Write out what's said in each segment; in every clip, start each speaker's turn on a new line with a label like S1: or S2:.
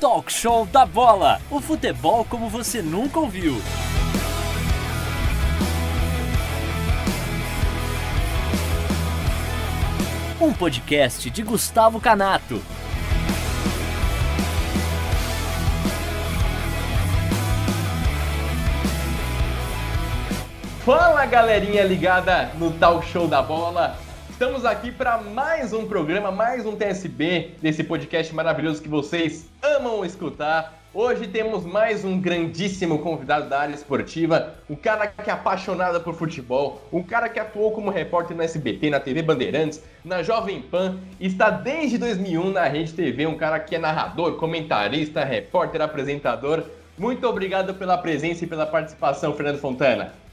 S1: Talk Show da Bola. O futebol como você nunca ouviu. Um podcast de Gustavo Canato.
S2: Fala galerinha ligada no Talk Show da Bola. Estamos aqui para mais um programa, mais um TSB desse podcast maravilhoso que vocês amam escutar. Hoje temos mais um grandíssimo convidado da área esportiva, um cara que é apaixonado por futebol, um cara que atuou como repórter no SBT, na TV Bandeirantes, na Jovem Pan, está desde 2001 na Rede TV, um cara que é narrador, comentarista, repórter, apresentador. Muito obrigado pela presença e pela participação, Fernando Fontana.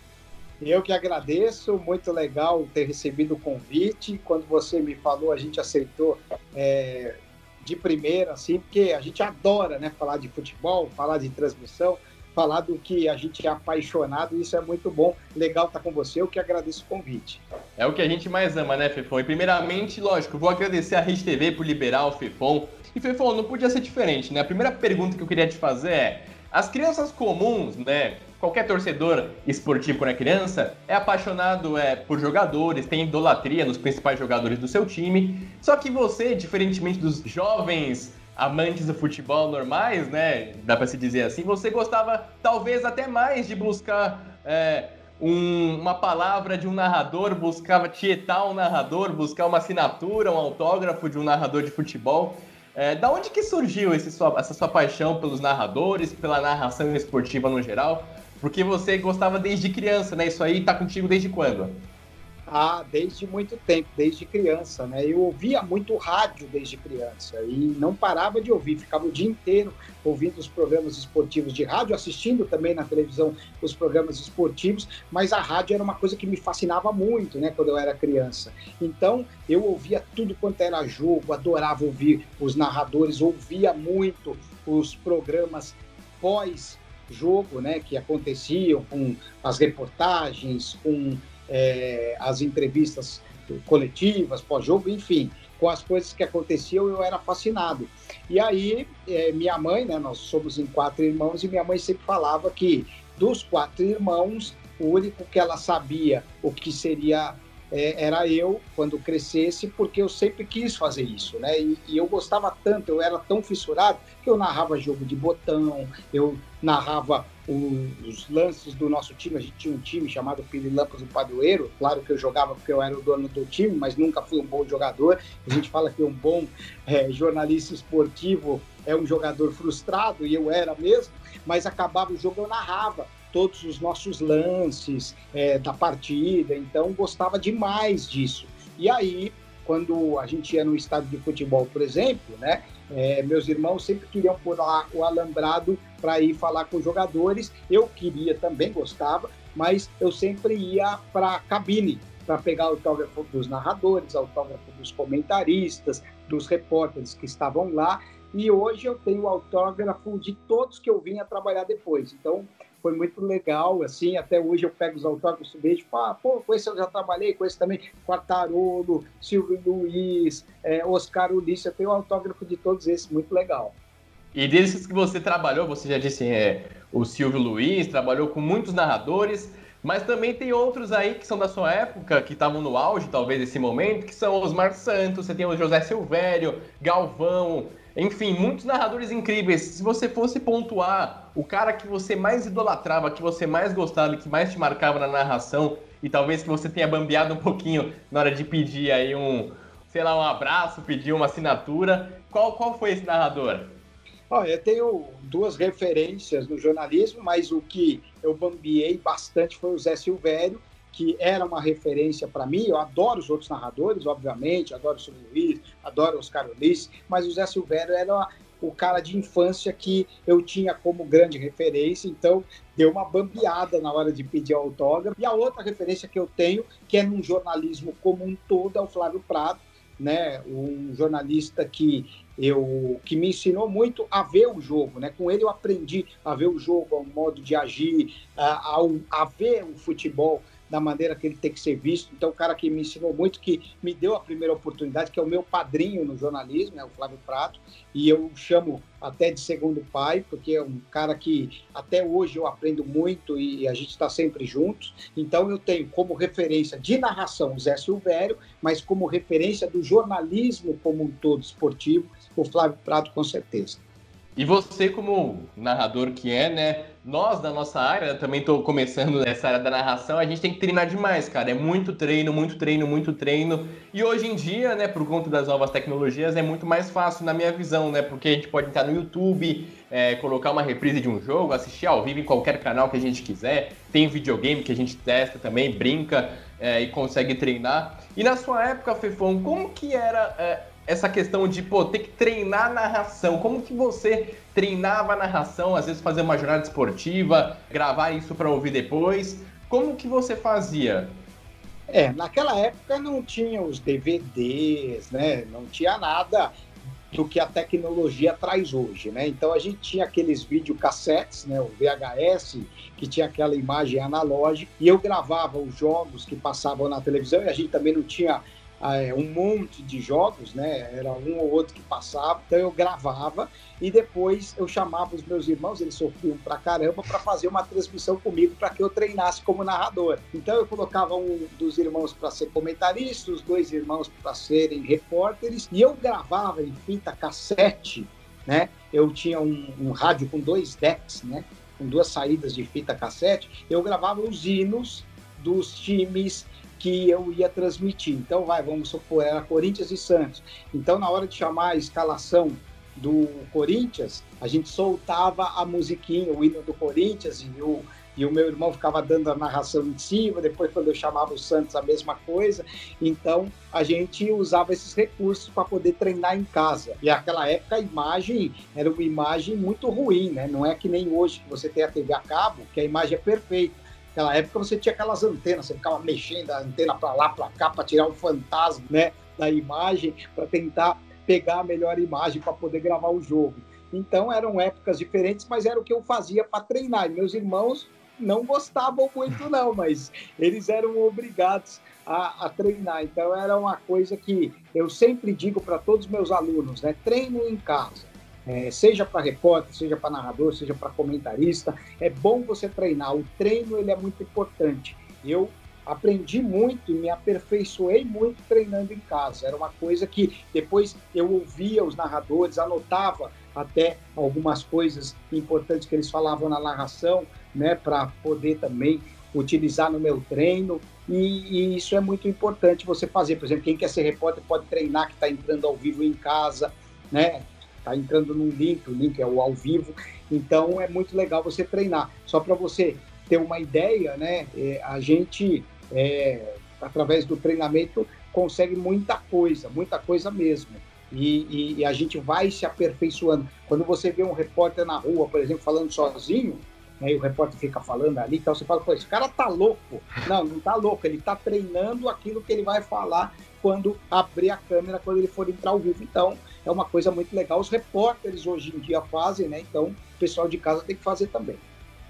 S3: Eu que agradeço, muito legal ter recebido o convite. Quando você me falou, a gente aceitou é, de primeira, assim, porque a gente adora né, falar de futebol, falar de transmissão, falar do que a gente é apaixonado, isso é muito bom. Legal estar com você, eu que agradeço o convite.
S2: É o que a gente mais ama, né, Fefon? E primeiramente, lógico, vou agradecer a Rede TV por liberar o Fefon. E Fefon, não podia ser diferente, né? A primeira pergunta que eu queria te fazer é: as crianças comuns, né? Qualquer torcedor esportivo quando é criança é apaixonado é, por jogadores, tem idolatria nos principais jogadores do seu time. Só que você, diferentemente dos jovens amantes do futebol normais, né? Dá para se dizer assim, você gostava talvez até mais de buscar é, um, uma palavra de um narrador, buscava tietar um narrador, buscar uma assinatura, um autógrafo de um narrador de futebol. É, da onde que surgiu sua, essa sua paixão pelos narradores, pela narração esportiva no geral? Porque você gostava desde criança, né? Isso aí tá contigo desde quando?
S3: Ah, desde muito tempo, desde criança, né? Eu ouvia muito rádio desde criança e não parava de ouvir, ficava o dia inteiro ouvindo os programas esportivos de rádio, assistindo também na televisão os programas esportivos, mas a rádio era uma coisa que me fascinava muito, né, quando eu era criança. Então, eu ouvia tudo quanto era jogo, adorava ouvir os narradores, ouvia muito os programas pós jogo, né, que aconteciam com as reportagens, com é, as entrevistas coletivas pós-jogo, enfim, com as coisas que aconteciam, eu era fascinado. E aí, é, minha mãe, né, nós somos em quatro irmãos, e minha mãe sempre falava que dos quatro irmãos, o único que ela sabia o que seria é, era eu quando crescesse, porque eu sempre quis fazer isso, né? E, e, eu gostava tanto, eu era tão fissurado que eu narrava jogo de botão, eu narrava o, os lances do nosso time. A gente tinha um time chamado Pirilampas do Padroeiro. Claro que eu jogava porque eu era o dono do time, mas nunca fui um bom jogador. A gente fala que um bom é, jornalista esportivo é um jogador frustrado, e eu era mesmo, mas acabava o jogo, eu narrava todos os nossos lances é, da partida, então gostava demais disso. E aí, quando a gente ia no estádio de futebol, por exemplo, né, é, meus irmãos sempre queriam lá o alambrado para ir falar com os jogadores. Eu queria também, gostava, mas eu sempre ia para a cabine para pegar autógrafo dos narradores, autógrafo dos comentaristas, dos repórteres que estavam lá. E hoje eu tenho autógrafo de todos que eu vinha trabalhar depois. Então, foi muito legal, assim, até hoje eu pego os autógrafos vejo, ah, pô, com esse eu já trabalhei, com esse também, Quartarolo, Silvio Luiz, é, Oscar Ulisses, eu tenho o autógrafo de todos esses, muito legal.
S2: E desses que você trabalhou, você já disse, é, o Silvio Luiz, trabalhou com muitos narradores, mas também tem outros aí que são da sua época, que estavam no auge, talvez, desse momento, que são os Mar Santos, você tem o José Silvério, Galvão, enfim, muitos narradores incríveis. Se você fosse pontuar o cara que você mais idolatrava, que você mais gostava, que mais te marcava na narração, e talvez que você tenha bambeado um pouquinho na hora de pedir aí um, sei lá, um abraço, pedir uma assinatura, qual, qual foi esse narrador?
S3: Olha, eu tenho duas referências no jornalismo, mas o que eu bambiei bastante foi o Zé Silvério, que era uma referência para mim. Eu adoro os outros narradores, obviamente, adoro o Silvio Luiz, adoro Oscar Ulisses, mas o Zé Silvério era o cara de infância que eu tinha como grande referência, então deu uma bambeada na hora de pedir autógrafo. E a outra referência que eu tenho, que é num jornalismo como um todo, é o Flávio Prado, né, um jornalista que eu que me ensinou muito a ver o jogo, né? Com ele eu aprendi a ver o jogo, o modo de agir, a, a, a ver o futebol da maneira que ele tem que ser visto. Então, o cara que me ensinou muito, que me deu a primeira oportunidade, que é o meu padrinho no jornalismo, é o Flávio Prato, e eu chamo até de segundo pai, porque é um cara que até hoje eu aprendo muito e a gente está sempre juntos. Então, eu tenho como referência de narração o Zé Silvério, mas como referência do jornalismo como um todo esportivo, o Flávio Prato, com certeza.
S2: E você, como narrador que é, né? Nós, da nossa área, também estou começando nessa área da narração, a gente tem que treinar demais, cara. É muito treino, muito treino, muito treino. E hoje em dia, né, por conta das novas tecnologias, é muito mais fácil, na minha visão, né? Porque a gente pode entrar no YouTube, é, colocar uma reprise de um jogo, assistir ao vivo em qualquer canal que a gente quiser. Tem videogame que a gente testa também, brinca é, e consegue treinar. E na sua época, Fefão, como que era. É, essa questão de, pô, ter que treinar a narração. Como que você treinava a narração, às vezes fazer uma jornada esportiva, gravar isso para ouvir depois? Como que você fazia?
S3: É, naquela época não tinha os DVDs, né? Não tinha nada do que a tecnologia traz hoje, né? Então a gente tinha aqueles videocassetes, né, o VHS, que tinha aquela imagem analógica, e eu gravava os jogos que passavam na televisão, e a gente também não tinha um monte de jogos, né? Era um ou outro que passava, então eu gravava e depois eu chamava os meus irmãos, eles sofriam pra caramba, para fazer uma transmissão comigo para que eu treinasse como narrador. Então eu colocava um dos irmãos para ser comentarista, os dois irmãos para serem repórteres e eu gravava em fita cassete, né? Eu tinha um, um rádio com dois decks, né? Com duas saídas de fita cassete. Eu gravava os hinos dos times que eu ia transmitir. Então, vai, vamos supor, era Corinthians e Santos. Então, na hora de chamar a escalação do Corinthians, a gente soltava a musiquinha, o hino do Corinthians, e o, e o meu irmão ficava dando a narração em cima, depois quando eu chamava o Santos a mesma coisa. Então a gente usava esses recursos para poder treinar em casa. E naquela época a imagem era uma imagem muito ruim, né? Não é que nem hoje que você tem a TV a cabo, que a imagem é perfeita. Naquela época você tinha aquelas antenas, você ficava mexendo a antena para lá, para cá, para tirar o fantasma né, da imagem, para tentar pegar a melhor imagem para poder gravar o jogo. Então eram épocas diferentes, mas era o que eu fazia para treinar. E meus irmãos não gostavam muito, não, mas eles eram obrigados a, a, treinar. Então era uma coisa que eu sempre digo para todos os meus alunos, né? Treino em casa é, seja para repórter, seja para narrador, seja para comentarista, é bom você treinar. O treino ele é muito importante. Eu aprendi muito e me aperfeiçoei muito treinando em casa. Era uma coisa que depois eu ouvia os narradores, anotava até algumas coisas importantes que eles falavam na narração, né, para poder também utilizar no meu treino. E, e, isso é muito importante você fazer. Por exemplo, quem quer ser repórter pode treinar que está entrando ao vivo em casa, né? Está entrando num link, o link é o ao vivo. Então é muito legal você treinar. Só para você ter uma ideia, né? É, a gente, é, através do treinamento, consegue muita coisa, muita coisa mesmo. E, e, e, a gente vai se aperfeiçoando. Quando você vê um repórter na rua, por exemplo, falando sozinho, né, e o repórter fica falando ali, então você fala, pô, esse cara tá louco. Não, não tá louco, ele tá treinando aquilo que ele vai falar quando abrir a câmera, quando ele for entrar ao vivo. Então, é uma coisa muito legal. Os repórteres hoje em dia fazem, né? Então o pessoal de casa tem que fazer também.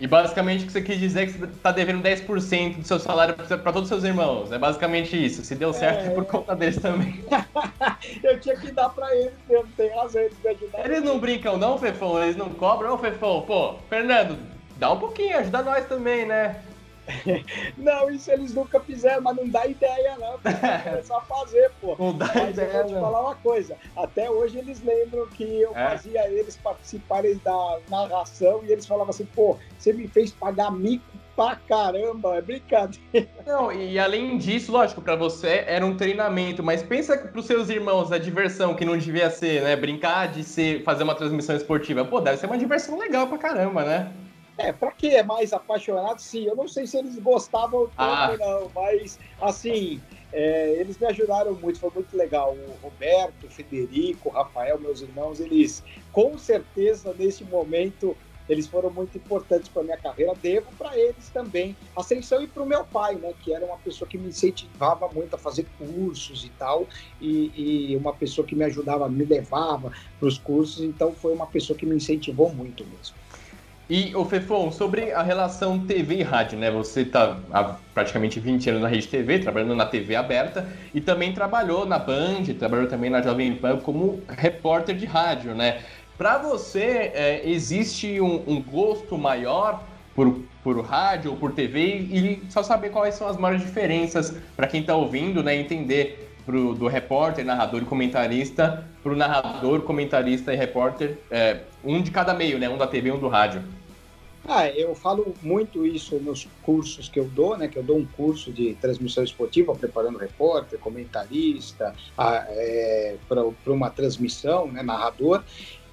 S2: E basicamente o que você quis dizer é que você está devendo 10% do seu salário para todos os seus irmãos. É basicamente isso. Se deu certo é, é por conta deles também.
S3: eu tinha que dar para eles mesmo, tem razão, eles me ajudaram.
S2: Eles não brincam não, Fefão? Eles não cobram, Fefão? Pô, Fernando, dá um pouquinho, ajuda nós também, né?
S3: Não, isso eles nunca fizeram, mas não dá ideia, não. começar a fazer, pô.
S2: Não dá
S3: mas
S2: ideia.
S3: Eu vou te
S2: não.
S3: falar uma coisa. Até hoje eles lembram que eu é? fazia eles participarem da narração e eles falavam assim, pô, você me fez pagar mico pra caramba, é brincadeira.
S2: Não, e além disso, lógico, para você era um treinamento, mas pensa pros seus irmãos a diversão que não devia ser, né? Brincar de ser, fazer uma transmissão esportiva. Pô, deve ser uma diversão legal pra caramba, né?
S3: É, para quem é mais apaixonado, sim. Eu não sei se eles gostavam tanto, ah. não, mas assim, é, eles me ajudaram muito, foi muito legal. O Roberto, o Federico, o Rafael, meus irmãos, eles com certeza nesse momento eles foram muito importantes para minha carreira. Devo para eles também ascensão e para o meu pai, né, que era uma pessoa que me incentivava muito a fazer cursos e tal, e, e uma pessoa que me ajudava, me levava para os cursos. Então foi uma pessoa que me incentivou muito mesmo.
S2: E, o Fefon, sobre a relação TV e rádio, né? Você está há praticamente 20 anos na Rede TV, trabalhando na TV aberta, e também trabalhou na Band, trabalhou também na Jovem Pan como repórter de rádio, né? Para você, é, existe um, um, gosto maior por, por rádio ou por TV e só saber quais são as maiores diferenças para quem está ouvindo, né? Entender pro, do repórter, narrador e comentarista para o narrador, comentarista e repórter, é, um de cada meio, né? Um da TV e um do rádio.
S3: Ah, eu falo muito isso nos cursos que eu dou, né? Que eu dou um curso de transmissão esportiva, preparando repórter, comentarista, é, para uma transmissão, né, narrador.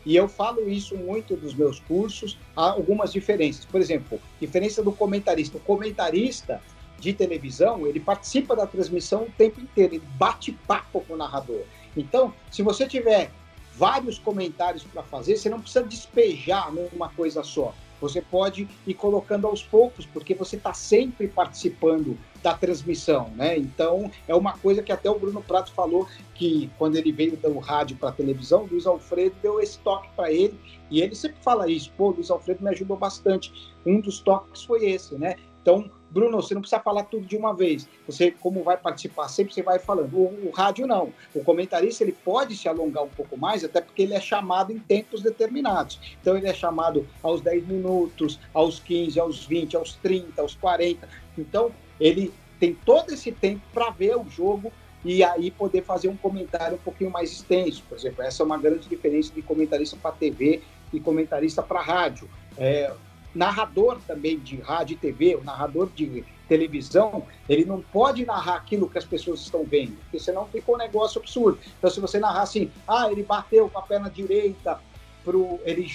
S3: E eu falo isso muito dos meus cursos, há algumas diferenças. Por exemplo, diferença do comentarista. O comentarista de televisão, ele participa da transmissão o tempo inteiro, ele bate papo com o narrador. Então, se você tiver vários comentários para fazer, você não precisa despejar numa coisa só. Você pode ir colocando aos poucos, porque você está sempre participando da transmissão, né? Então, é uma coisa que até o Bruno Prato falou que quando ele veio do rádio para a televisão, Luiz Alfredo deu esse toque para ele, e ele sempre fala isso, pô, Luiz Alfredo me ajudou bastante. Um dos toques foi esse, né? Então, Bruno, você não precisa falar tudo de uma vez. Você, como vai participar sempre, você vai falando. O, o, rádio não. O comentarista ele pode se alongar um pouco mais, até porque ele é chamado em tempos determinados. Então ele é chamado aos 10 minutos, aos 15, aos 20, aos 30, aos 40. Então ele tem todo esse tempo para ver o jogo e aí poder fazer um comentário um pouquinho mais extenso. Por exemplo, essa é uma grande diferença de comentarista para TV e comentarista para rádio. É, narrador também de rádio e TV, o narrador de televisão, ele não pode narrar aquilo que as pessoas estão vendo, porque senão ficou um negócio absurdo. Então, se você narrar assim, ah, ele bateu com a perna direita, pro, ele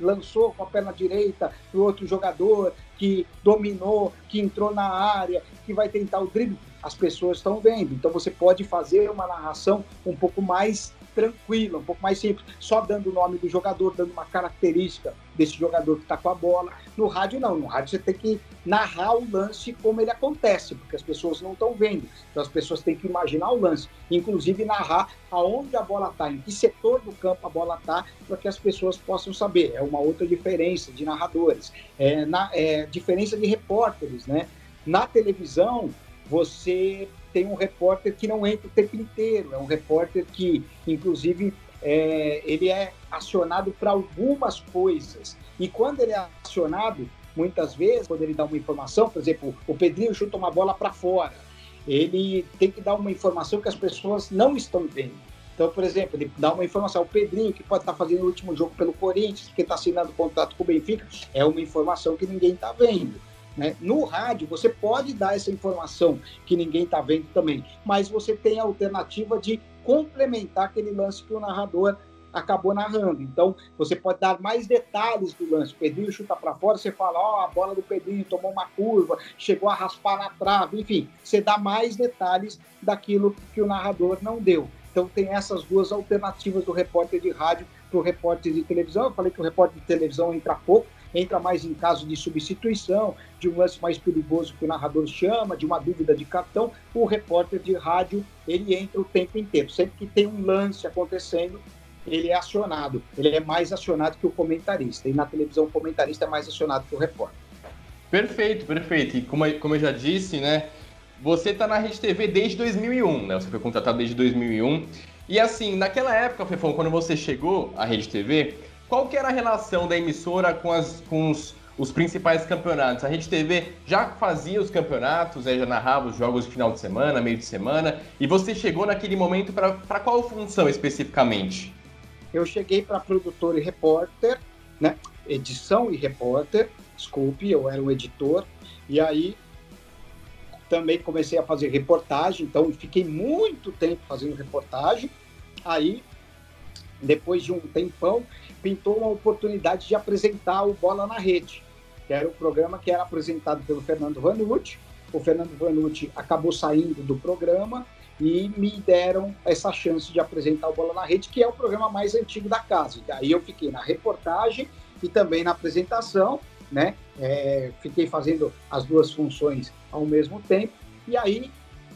S3: lançou com a perna direita para o outro jogador, que dominou, que entrou na área, que vai tentar o drible, as pessoas estão vendo. Então, você pode fazer uma narração um pouco mais tranquila, um pouco mais simples, só dando o nome do jogador, dando uma característica desse jogador que está com a bola. No rádio, não. No rádio, você tem que narrar o lance como ele acontece, porque as pessoas não estão vendo. Então, as pessoas têm que imaginar o lance, inclusive narrar aonde a bola está, em que setor do campo a bola está, para que as pessoas possam saber. É uma outra diferença de narradores. É, na, é diferença de repórteres, né? Na televisão, você tem um repórter que não entra o tempo inteiro, é um repórter que, inclusive, é, ele é acionado para algumas coisas. E quando ele é acionado, muitas vezes, quando ele dá uma informação, por exemplo, o Pedrinho chuta uma bola para fora, ele tem que dar uma informação que as pessoas não estão vendo. Então, por exemplo, ele dá uma informação, o Pedrinho, que pode estar fazendo o último jogo pelo Corinthians, que está assinando contrato com o Benfica, é uma informação que ninguém está vendo. Né? No rádio, você pode dar essa informação que ninguém está vendo também, mas você tem a alternativa de complementar aquele lance que o narrador acabou narrando. Então, você pode dar mais detalhes do lance. O Pedrinho chuta para fora, você fala, ó, oh, a bola do Pedrinho tomou uma curva, chegou a raspar na trave, enfim, você dá mais detalhes daquilo que o narrador não deu. Então, tem essas duas alternativas do repórter de rádio para o repórter de televisão. Eu falei que o repórter de televisão entra pouco, entra mais em caso de substituição, de um lance mais perigoso que o narrador chama, de uma dúvida de cartão, o repórter de rádio, ele entra o tempo inteiro. Sempre que tem um lance acontecendo, ele é acionado. Ele é mais acionado que o comentarista. E na televisão, o comentarista é mais acionado que o repórter.
S2: Perfeito, perfeito. E como, como eu já disse, né? Você está na Rede TV desde 2001, né? Você foi contratado desde 2001. E assim, naquela época, Fefão, quando você chegou à Rede TV, qual que era a relação da emissora com, as, com os, os principais campeonatos? A Rede TV já fazia os campeonatos, já narrava os jogos de final de semana, meio de semana, e você chegou naquele momento para qual função especificamente?
S3: Eu cheguei para produtor e repórter, né? edição e repórter, desculpe, eu era um editor, e aí também comecei a fazer reportagem, então fiquei muito tempo fazendo reportagem. Aí, depois de um tempão, pintou uma oportunidade de apresentar o Bola na Rede, que era o programa que era apresentado pelo Fernando Vanucci. O Fernando Vanucci acabou saindo do programa e me deram essa chance de apresentar o Bola na Rede, que é o programa mais antigo da casa. E aí eu fiquei na reportagem e também na apresentação, né? É, fiquei fazendo as duas funções ao mesmo tempo. E aí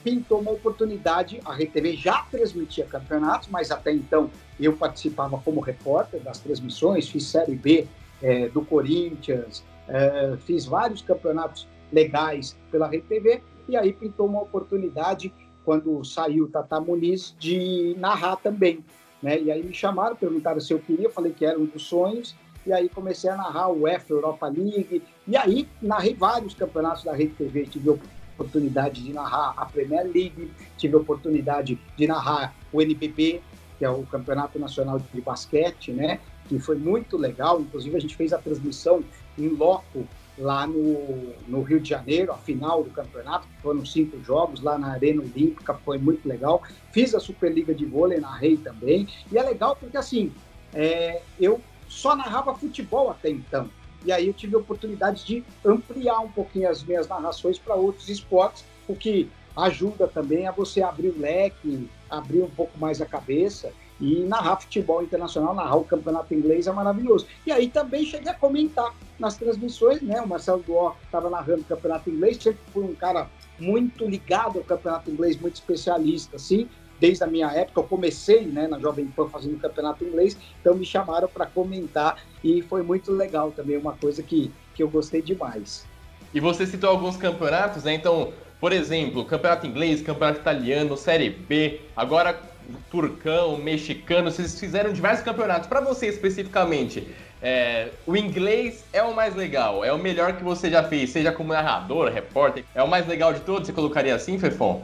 S3: pintou uma oportunidade, a RTV já transmitia campeonatos, mas até então eu participava como repórter das transmissões, fiz Série B é, do Corinthians, é, fiz vários campeonatos legais pela Rede TV, e aí pintou uma oportunidade, quando saiu o Tata Muniz, de narrar também. Né? E aí me chamaram, perguntaram se eu queria, falei que era um dos sonhos, e aí comecei a narrar o UEFA Europa League, e aí narrei vários campeonatos da Rede TV, tive oportunidade de narrar a Premier League, tive a oportunidade de narrar o NBB, que é o Campeonato Nacional de Basquete, né? Que foi muito legal. Inclusive, a gente fez a transmissão em loco lá no, no Rio de Janeiro, a final do campeonato, foram cinco jogos lá na Arena Olímpica, foi muito legal. Fiz a Superliga de Vôlei, narrei também. E é legal porque, assim, é, eu só narrava futebol até então. E aí eu tive a oportunidade de ampliar um pouquinho as minhas narrações para outros esportes, o que ajuda também a você abrir o leque, abrir um pouco mais a cabeça e narrar futebol internacional, narrar o campeonato inglês é maravilhoso. E aí também cheguei a comentar nas transmissões, né? O Marcelo Duó estava narrando o campeonato inglês, sempre foi um cara muito ligado ao campeonato inglês, muito especialista, assim. Desde a minha época, eu comecei né, na Jovem Pan fazendo campeonato inglês, então me chamaram para comentar e foi muito legal também, uma coisa que, que eu gostei demais.
S2: E você citou alguns campeonatos, né? Então, por exemplo, campeonato inglês, campeonato italiano, Série B, agora turcão, mexicano, vocês fizeram diversos campeonatos. Para você especificamente, é, o inglês é o mais legal, é o melhor que você já fez, seja como narrador, repórter, é o mais legal de todos, você colocaria assim, Fefon?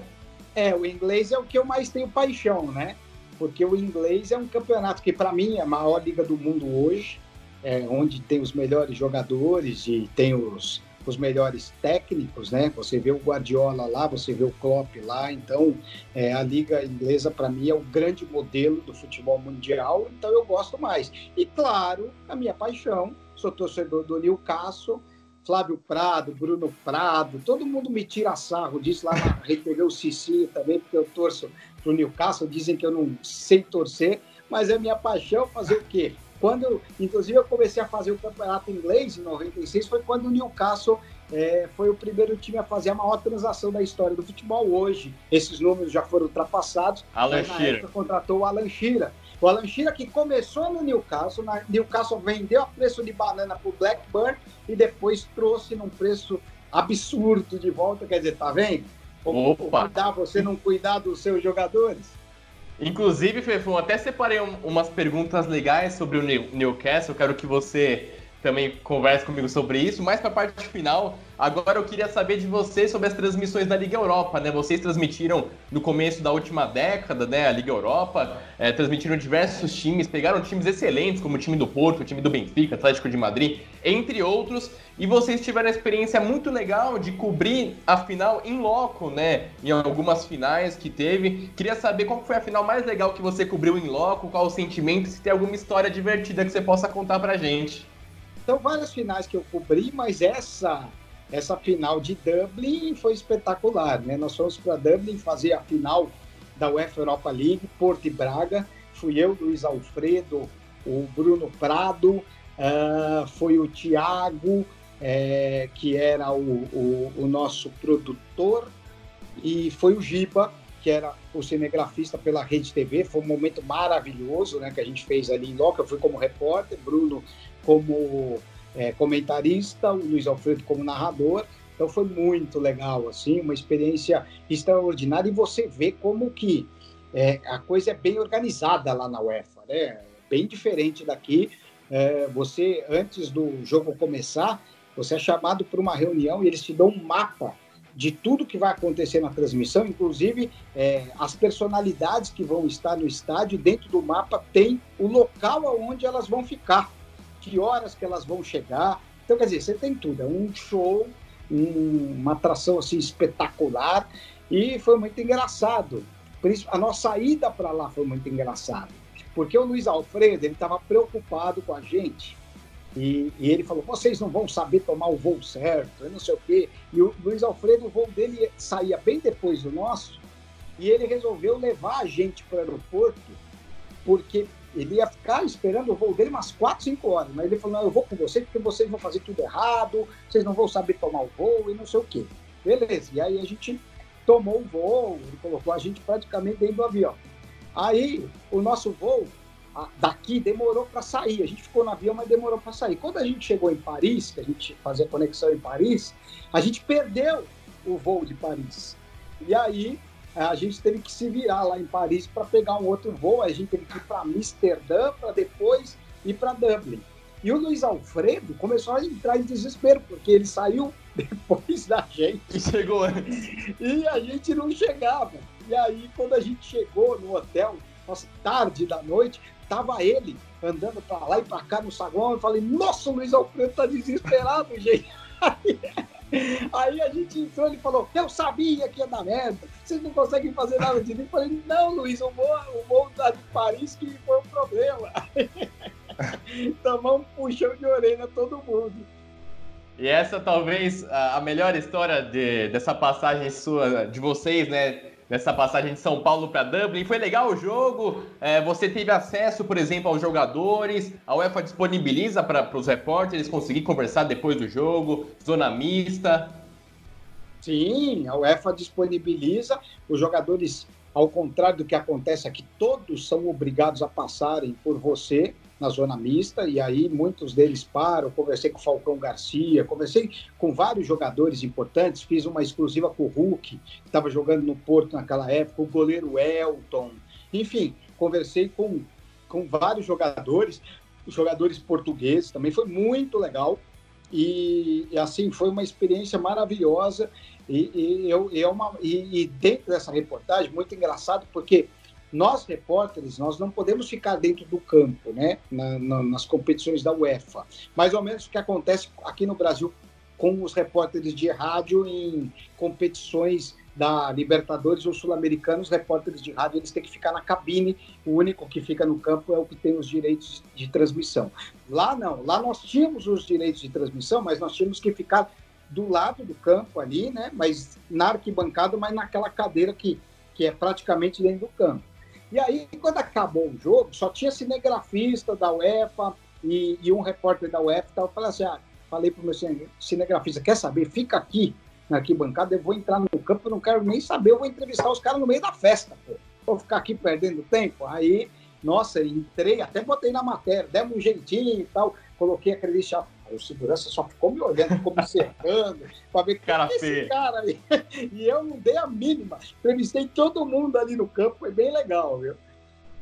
S3: É, o inglês é o que eu mais tenho paixão, né? Porque o inglês é um campeonato que, para mim, é a maior liga do mundo hoje, é, onde tem os melhores jogadores e tem os, os melhores técnicos, né? Você vê o Guardiola lá, você vê o Klopp lá, então é, a liga inglesa para mim é o grande modelo do futebol mundial, então eu gosto mais. E claro, a minha paixão, sou torcedor do Newcastle, Flávio Prado, Bruno Prado, todo mundo me tira sarro disso lá na RTV o Cici também, porque eu torço pro Newcastle, dizem que eu não sei torcer, mas é minha paixão fazer o quê? Quando, inclusive, eu comecei a fazer o campeonato inglês em 96, foi quando o Newcastle é, foi o primeiro time a fazer a maior transação da história do futebol hoje. Esses números já foram ultrapassados.
S2: Alan Shearer.
S3: contratou o Alan Shearer. O Alan Shearer que começou no Newcastle, na, Newcastle vendeu a preço de banana para o Blackburn e depois trouxe num preço absurdo de volta. Quer dizer, tá vendo?
S2: Opa.
S3: Cuidar, você não cuidar dos seus jogadores?
S2: Inclusive, Fefão, até separei um, umas perguntas legais sobre o Newcastle. Quero que você também converse comigo sobre isso. Mais para a parte final, agora eu queria saber de vocês sobre as transmissões da Liga Europa, né? Vocês transmitiram no começo da última década, né? A Liga Europa, é, transmitiram diversos times, pegaram times excelentes, como o time do Porto, o time do Benfica, Atlético de Madrid, entre outros. E vocês tiveram a experiência muito legal de cobrir a final em loco, né? Em algumas finais que teve. Queria saber qual foi a final mais legal que você cobriu em loco, qual o sentimento, se tem alguma história divertida que você possa contar pra gente.
S3: Então, várias finais que eu cobri, mas essa essa final de Dublin foi espetacular, né? Nós fomos para Dublin fazer a final da UEFA Europa League, Porto e Braga. Fui eu, Luiz Alfredo, o Bruno Prado, uh, foi o Thiago, é, que era o, o, o, nosso produtor, e foi o Giba, que era o cinegrafista pela Rede TV. Foi um momento maravilhoso né, que a gente fez ali em Loca. Eu fui como repórter, Bruno como é, comentarista, o Luiz Alfredo como narrador. Então foi muito legal, assim, uma experiência extraordinária e você vê como que é, a coisa é bem organizada lá na UEFA, né? Bem diferente daqui. É, você, antes do jogo começar, você é chamado para uma reunião e eles te dão um mapa de tudo que vai acontecer na transmissão, inclusive é, as personalidades que vão estar no estádio, dentro do mapa tem o local aonde elas vão ficar que horas que elas vão chegar. Então, quer dizer, você tem tudo. É um show, um, uma atração assim espetacular e foi muito engraçado. Isso, a nossa ida para lá foi muito engraçada. Porque o Luiz Alfredo, ele estava preocupado com a gente. E, e, ele falou, vocês não vão saber tomar o voo certo, eu não sei o quê. E o Luiz Alfredo, o voo dele saía bem depois do nosso, e ele resolveu levar a gente para o aeroporto, porque ele ia ficar esperando o voo dele umas 4, 5 horas. Mas ele falou: não, eu vou com vocês porque vocês vão fazer tudo errado, vocês não vão saber tomar o voo e não sei o quê. Beleza. E aí a gente tomou o voo, ele colocou a gente praticamente dentro do avião. Aí o nosso voo daqui demorou para sair. A gente ficou no avião, mas demorou para sair. Quando a gente chegou em Paris, que a gente fazia conexão em Paris, a gente perdeu o voo de Paris. E aí a gente teve que se virar lá em Paris para pegar um outro voo. A gente teve que ir para Amsterdã para depois ir para Dublin. E o Luiz Alfredo começou a entrar em desespero, porque ele saiu depois da gente.
S2: Chegou.
S3: E a gente não chegava. E aí, quando a gente chegou no hotel, nossa, tarde da noite, tava ele andando para lá e para cá no saguão. Eu falei, nossa, o Luiz Alfredo tá desesperado, gente. Aí, a gente entrou, ele falou, eu sabia que ia dar merda, vocês não conseguem fazer nada de mim. Eu falei, não, Luiz, o voo, o da de Paris que foi o problema. Tomamos um puxão de orelha todo mundo.
S2: E essa talvez a melhor história de, dessa passagem sua, de vocês, né? Nessa passagem de São Paulo para Dublin. Foi legal o jogo? É, você teve acesso, por exemplo, aos jogadores? A UEFA disponibiliza para os repórteres conseguir conversar depois do jogo? Zona mista?
S3: Sim, a UEFA disponibiliza. Os jogadores, ao contrário do que acontece aqui, todos são obrigados a passarem por você na zona mista, e aí muitos deles param. Conversei com o Falcão Garcia, conversei com vários jogadores importantes, fiz uma exclusiva com o Hulk, que estava jogando no Porto naquela época, o goleiro Elton, enfim, conversei com, com vários jogadores, jogadores portugueses, também foi muito legal. E, e assim, foi uma experiência maravilhosa. E, e, eu, é uma, e, e dentro dessa reportagem, muito engraçado, porque nós, repórteres, nós não podemos ficar dentro do campo, né, na, na, nas competições da UEFA. Mais ou menos o que acontece aqui no Brasil com os repórteres de rádio em competições da Libertadores ou Sul-Americanos, os repórteres de rádio eles têm que ficar na cabine, o único que fica no campo é o que tem os direitos de transmissão. Lá não, lá nós tínhamos os direitos de transmissão, mas nós tínhamos que ficar do lado do campo ali, né, mas na arquibancada, mas naquela cadeira que, que é praticamente dentro do campo. E aí, quando acabou o jogo, só tinha cinegrafista da UEFA e, e um repórter da UEFA. Então eu falei assim: ah, falei para o meu cinegrafista: quer saber? Fica aqui na arquibancada, eu vou entrar no campo, eu não quero nem saber, eu vou entrevistar os caras no meio da festa, pô. Vou ficar aqui perdendo tempo. Aí, nossa, entrei, até botei na matéria, demos um jeitinho e tal, coloquei a credencial o segurança só ficou me olhando, ficou me cercando, para ver
S2: cara
S3: que é esse cara ali. E eu não dei a mínima. Entrevistei todo mundo ali no campo, foi bem legal, viu?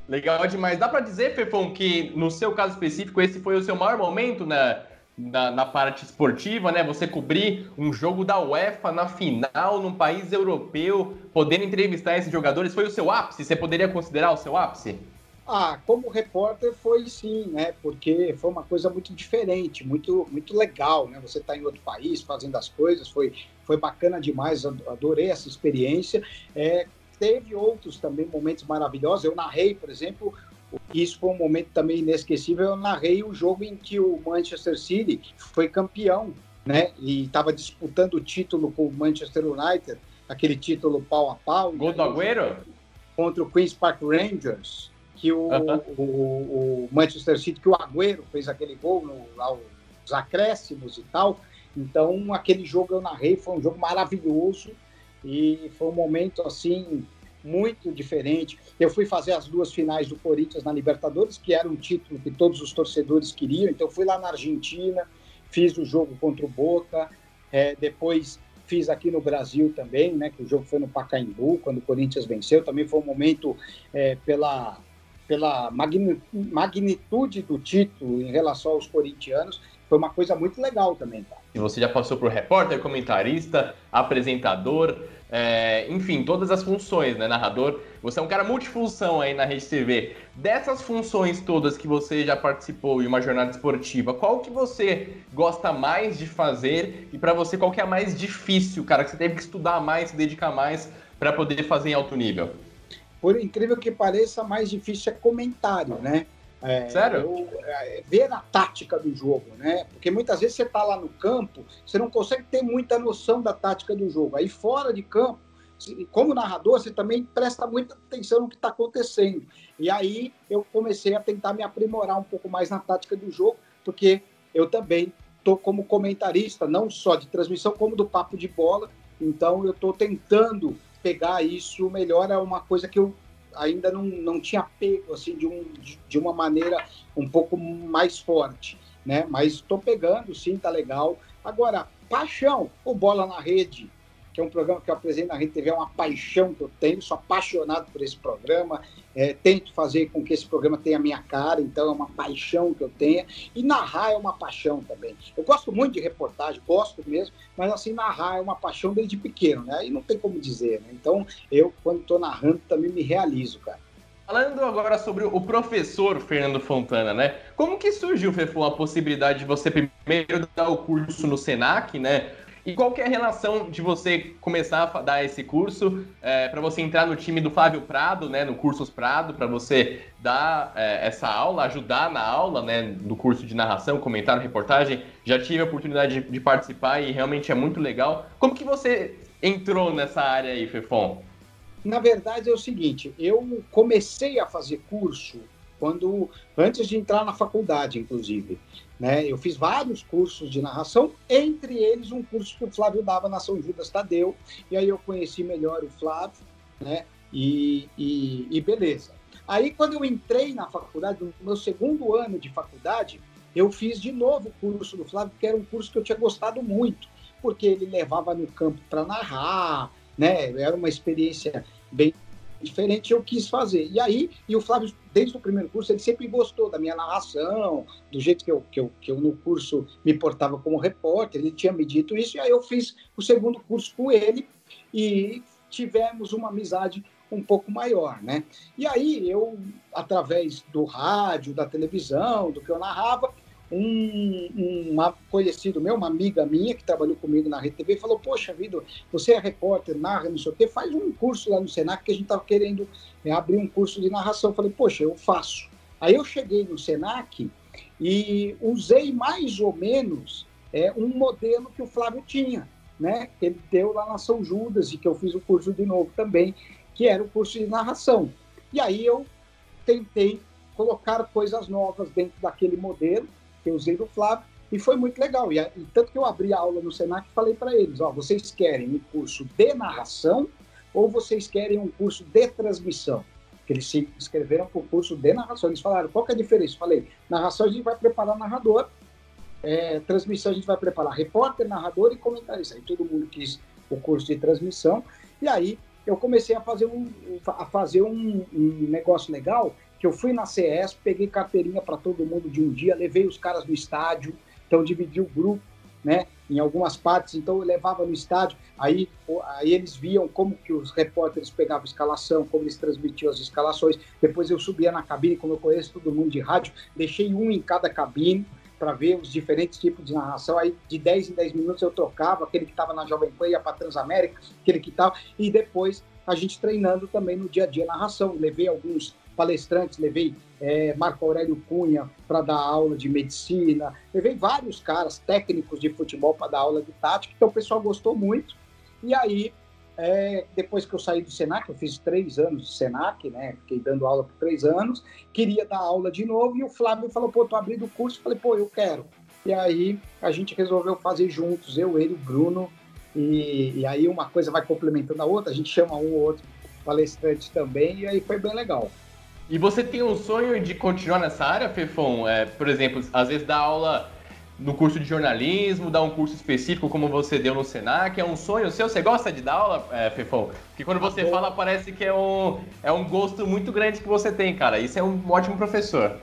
S2: Legal demais. Dá para dizer, Fefão, que no seu caso específico, esse foi o seu maior momento na, na, na, parte esportiva, né? Você cobrir um jogo da UEFA na final, num país europeu, podendo entrevistar esses jogadores, foi o seu ápice? Você poderia considerar o seu ápice?
S3: Ah, como repórter foi sim, né? Porque foi uma coisa muito diferente, muito, muito legal, né? Você está em outro país fazendo as coisas, foi, foi bacana demais, adorei essa experiência. É, teve outros também momentos maravilhosos. Eu narrei, por exemplo, isso foi um momento também inesquecível. Eu narrei o jogo em que o Manchester City foi campeão, né? E estava disputando o título com o Manchester United, aquele título pau a pau.
S2: Gol do Agüero?
S3: Contra o Queen's Park Rangers que o, o, o, Manchester City, que o Agüero fez aquele gol no, aos acréscimos e tal. Então, aquele jogo eu narrei, foi um jogo maravilhoso e foi um momento assim muito diferente. Eu fui fazer as duas finais do Corinthians na Libertadores, que era um título que todos os torcedores queriam. Então, fui lá na Argentina, fiz o jogo contra o Boca, é, depois fiz aqui no Brasil também, né? Que o jogo foi no Pacaembu, quando o Corinthians venceu. Também foi um momento é, pela pela magnitude do título em relação aos corintianos, foi uma coisa muito legal também. Tá?
S2: E você já passou por repórter, comentarista, apresentador, é, enfim, todas as funções, né, narrador. Você é um cara multifunção aí na Rede TV. Dessas funções todas que você já participou em uma jornada esportiva, qual que você gosta mais de fazer e para você qual que é a mais difícil, cara, que você teve que estudar mais, se dedicar mais para poder fazer em alto nível?
S3: Por incrível que pareça, mais difícil é comentário, né?
S2: É, Sério?
S3: Eu, é, ver a tática do jogo, né? Porque muitas vezes você está lá no campo, você não consegue ter muita noção da tática do jogo. Aí fora de campo, como narrador, você também presta muita atenção no que está acontecendo. E aí eu comecei a tentar me aprimorar um pouco mais na tática do jogo, porque eu também estou como comentarista, não só de transmissão, como do papo de bola. Então eu estou tentando pegar isso melhor é uma coisa que eu ainda não, não tinha pego assim de, um, de, uma maneira um pouco mais forte, né? Mas estou pegando, sim, tá legal. Agora, paixão, o Bola na Rede, que é um programa que eu apresento na Rede é uma paixão que eu tenho, sou apaixonado por esse programa, é, tento fazer com que esse programa tenha a minha cara, então é uma paixão que eu tenho, e narrar é uma paixão também. Eu gosto muito de reportagem, gosto mesmo, mas assim, narrar é uma paixão desde pequeno, né? E não tem como dizer, né? Então, eu, quando estou narrando, também me realizo, cara.
S2: Falando agora sobre o professor Fernando Fontana, né? Como que surgiu, a possibilidade de você primeiro dar o curso no Senac, né? E qual que é a relação de você começar a dar esse curso é, para você entrar no time do Flávio Prado, né, no Cursos Prado, para você dar é, essa aula, ajudar na aula, né, do curso de narração, comentário, reportagem? Já tive a oportunidade de, de participar e realmente é muito legal. Como que você entrou nessa área aí, Fefon?
S3: Na verdade é o seguinte, eu comecei a fazer curso quando antes de entrar na faculdade, inclusive. Né? Eu fiz vários cursos de narração, entre eles um curso que o Flávio dava na São Judas Tadeu, e aí eu conheci melhor o Flávio, né? E, e, e beleza. Aí, quando eu entrei na faculdade, no meu segundo ano de faculdade, eu fiz de novo o curso do Flávio, que era um curso que eu tinha gostado muito, porque ele levava no campo para narrar, né? Era uma experiência bem diferente eu quis fazer. E aí, e o Flávio, desde o primeiro curso, ele sempre gostou da minha narração, do jeito que eu, que eu, que eu no curso me portava como repórter, ele tinha me dito isso, e aí eu fiz o segundo curso com ele e tivemos uma amizade um pouco maior, né? E aí eu, através do rádio, da televisão, do que eu narrava, um, um conhecido meu, uma amiga minha que trabalhou comigo na RTV, falou: Poxa vida, você é repórter, narra, não sei o quê, faz um curso lá no Senac que a gente estava querendo é, abrir um curso de narração. Eu falei: Poxa, eu faço. Aí eu cheguei no Senac e usei mais ou menos é, um modelo que o Flávio tinha, né? Que ele deu lá na São Judas e que eu fiz o curso de novo também, que era o curso de narração. E aí eu tentei colocar coisas novas dentro daquele modelo que eu usei do Flávio, e foi muito legal. E, e tanto que eu abri a aula no Senac e falei para eles: ó, vocês querem um curso de narração ou vocês querem um curso de transmissão? Que eles se inscreveram para o curso de narração. Eles falaram: qual que é a diferença? Eu falei: narração a gente vai preparar narrador, é, transmissão a gente vai preparar repórter, narrador e comentarista. Aí todo mundo quis o curso de transmissão, e aí eu comecei a fazer um, a fazer um, um negócio legal que eu fui na CS, peguei carteirinha para todo mundo de um dia, levei os caras no estádio, então dividi o grupo, né, em algumas partes, então eu levava no estádio, aí, aí eles viam como que os repórteres pegavam escalação, como eles transmitiam as escalações, depois eu subia na cabine, como eu conheço todo mundo de rádio, deixei um em cada cabine, para ver os diferentes tipos de narração. Aí, de 10 em 10 minutos, eu trocava, aquele que estava na Jovem Pan ia para Transamérica, aquele que estava, e depois a gente treinando também no dia a dia narração. Levei alguns palestrantes, levei é, Marco Aurélio Cunha para dar aula de medicina, levei vários caras técnicos de futebol para dar aula de tática, então o pessoal gostou muito. E aí, é, depois que eu saí do Senac, eu fiz três anos de Senac, né? Fiquei dando aula por três anos, queria dar aula de novo, e o Flávio falou, pô, tô abrindo o curso, falei, pô, eu quero. E aí a gente resolveu fazer juntos, eu, ele, o Bruno, e, e aí uma coisa vai complementando a outra, a gente chama um ou outro palestrante também, e aí foi bem legal.
S2: E você tem um sonho de continuar nessa área, Fefon? É, por exemplo, às vezes dar aula no curso de jornalismo, dar um curso específico como você deu no Senac, é um sonho seu? Você gosta de dar aula, é, Fefon? Porque quando você fala, parece que é um, é um gosto muito grande que você tem, cara. Isso é um ótimo professor.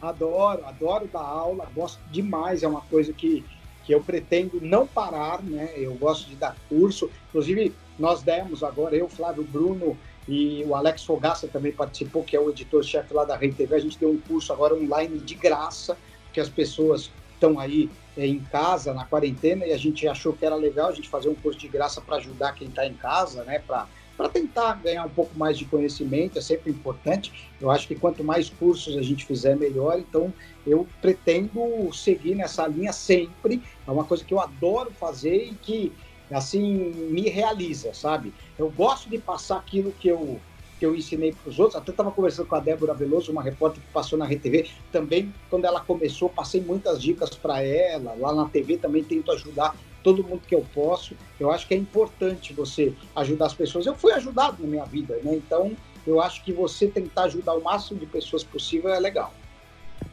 S3: Adoro, adoro dar aula, gosto demais, é uma coisa que, que eu pretendo não parar, né? Eu gosto de dar curso. Inclusive, nós demos agora, eu, Flávio Bruno, e o Alex Fogaça também participou, que é o editor-chefe lá da Rede TV. A gente deu um curso agora online de graça, que as pessoas estão aí é, em casa, na quarentena, e a gente achou que era legal a gente fazer um curso de graça para ajudar quem está em casa, né? Para tentar ganhar um pouco mais de conhecimento, é sempre importante. Eu acho que quanto mais cursos a gente fizer, melhor. Então, eu pretendo seguir nessa linha sempre. É uma coisa que eu adoro fazer e que assim, me realiza, sabe? Eu gosto de passar aquilo que eu, que eu ensinei para os outros. Até estava conversando com a Débora Veloso, uma repórter que passou na RTV. Também, quando ela começou, passei muitas dicas para ela. Lá na TV também tento ajudar todo mundo que eu posso. Eu acho que é importante você ajudar as pessoas. Eu fui ajudado na minha vida, né? Então, eu acho que você tentar ajudar o máximo de pessoas possível é legal.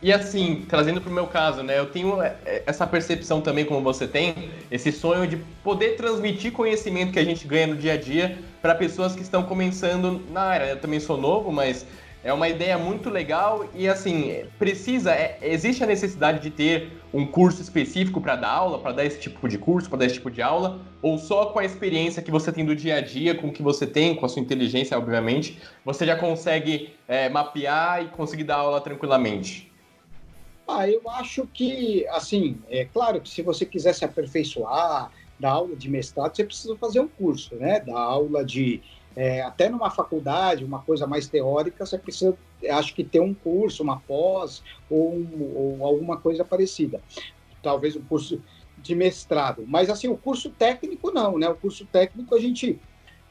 S2: E assim, trazendo para o meu caso, né? Eu tenho é, é, essa percepção também, como você tem, esse sonho de poder transmitir conhecimento que a gente ganha no dia a dia para pessoas que estão começando na área. Eu também sou novo, mas é uma ideia muito legal e assim, precisa, é, existe a necessidade de ter um curso específico para dar aula, para dar esse tipo de curso, para dar esse tipo de aula, ou só com a experiência que você tem do dia a dia, com o que você tem, com a sua inteligência, obviamente, você já consegue é, mapear e conseguir dar aula tranquilamente?
S3: Ah, eu acho que, assim, é claro que se você quiser se aperfeiçoar, dar aula de mestrado, você precisa fazer um curso, né? Dar aula de é, até numa faculdade, uma coisa mais teórica, você precisa, acho que ter um curso, uma pós ou, um, ou alguma coisa parecida. Talvez um curso de mestrado. Mas, assim, o curso técnico não, né? O curso técnico a gente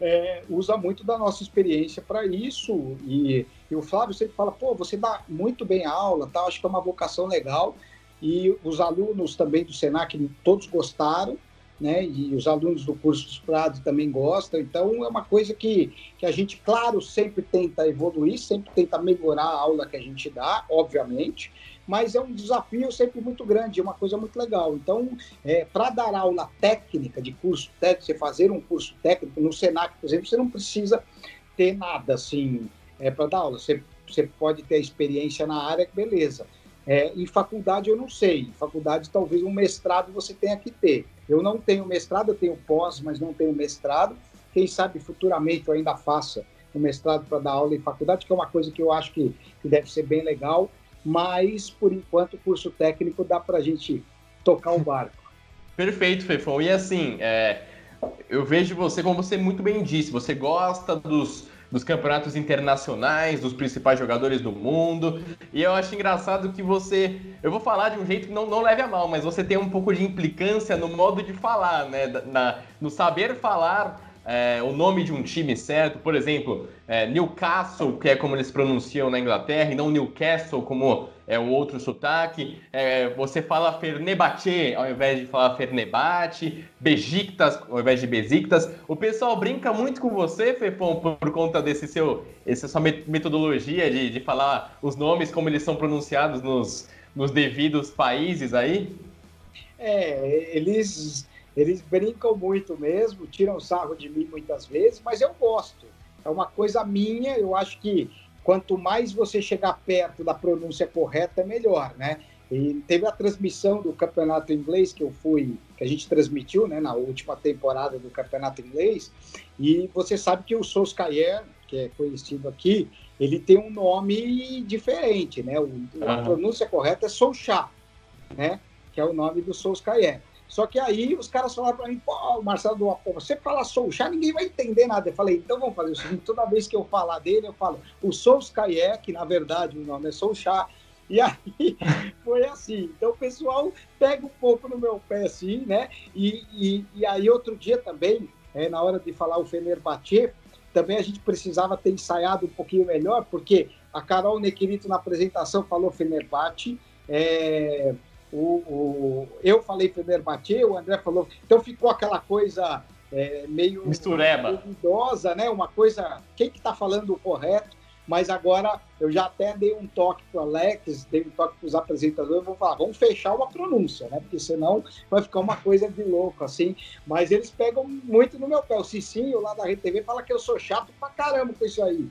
S3: é, usa muito da nossa experiência para isso. E, e, o Flávio sempre fala, pô, você dá muito bem a aula, tal, acho que é uma vocação legal. E os alunos também do Senac, todos gostaram né? E os alunos do curso dos Prados também gostam. Então, é uma coisa que, que a gente, claro, sempre tenta evoluir, sempre tenta melhorar a aula que a gente dá, obviamente, mas é um desafio sempre muito grande, é uma coisa muito legal. Então, é, para dar aula técnica, de curso técnico, você fazer um curso técnico no Senac, por exemplo, você não precisa ter nada assim é, para dar aula. Você, você pode ter experiência na área, beleza. É, em faculdade eu não sei. Em faculdade talvez um mestrado você tenha que ter. Eu não tenho mestrado, eu tenho pós, mas não tenho mestrado. Quem sabe futuramente eu ainda faça um mestrado para dar aula em faculdade, que é uma coisa que eu acho que, que deve ser bem legal. Mas por enquanto o curso técnico dá para a gente tocar o barco.
S2: Perfeito, Fefão. E assim, é, eu vejo você, como você muito bem disse, você gosta dos dos campeonatos internacionais, dos principais jogadores do mundo. E eu acho engraçado que você. Eu vou falar de um jeito que não, não leve a mal, mas você tem um pouco de implicância no modo de falar, né? Na, no saber falar é, o nome de um time certo, por exemplo, é, Newcastle, que é como eles pronunciam na Inglaterra, e não Newcastle, como é o outro sotaque. É, você fala Fernebate ao invés de falar Fernebate, Bejiktas ao invés de Besiktas. O pessoal brinca muito com você, Fefon, por, por conta desse seu, essa sua metodologia de, de falar os nomes como eles são pronunciados nos, nos devidos países aí?
S3: É, eles eles brincam muito mesmo, tiram sarro de mim muitas vezes, mas eu gosto. É uma coisa minha, eu acho que quanto mais você chegar perto da pronúncia correta, melhor, né? E teve a transmissão do campeonato inglês que eu fui, que a gente transmitiu, né, na última temporada do campeonato inglês. E você sabe que o Solskjaer, que é conhecido aqui, ele tem um nome diferente, né? O. A pronúncia correta é Solskjaer, né? Que é o nome do Solskjaer. Só que aí os caras falaram para mim, pô, Marcelo do você fala Solskjaer, ninguém vai entender nada. Eu falei, então vamos fazer o seguinte, toda vez que eu falar dele, eu falo o Solskjaer, que na verdade o nome é Solskjaer, e aí foi assim. Então o pessoal pega um pouco no meu pé assim, né? E, e, e aí outro dia também, é, na hora de falar o Fenerbahçe, também a gente precisava ter ensaiado um pouquinho melhor, porque a Carol Nequirito na apresentação falou Fenerbahçe, é, o, o, eu falei Fenerbahçe, o André falou. Então ficou aquela coisa é, meio
S2: mistureba,
S3: duvidosa, né? Uma coisa, quem que está falando o correto? Mas agora eu já até dei um toque para o Alex, dei um toque para os apresentadores, vou falar, vamos fechar uma pronúncia, né? Porque senão vai ficar uma coisa de louco, assim. Mas eles pegam muito no meu pé. O Cicinho lá da RTV fala que eu sou chato pra caramba com isso aí.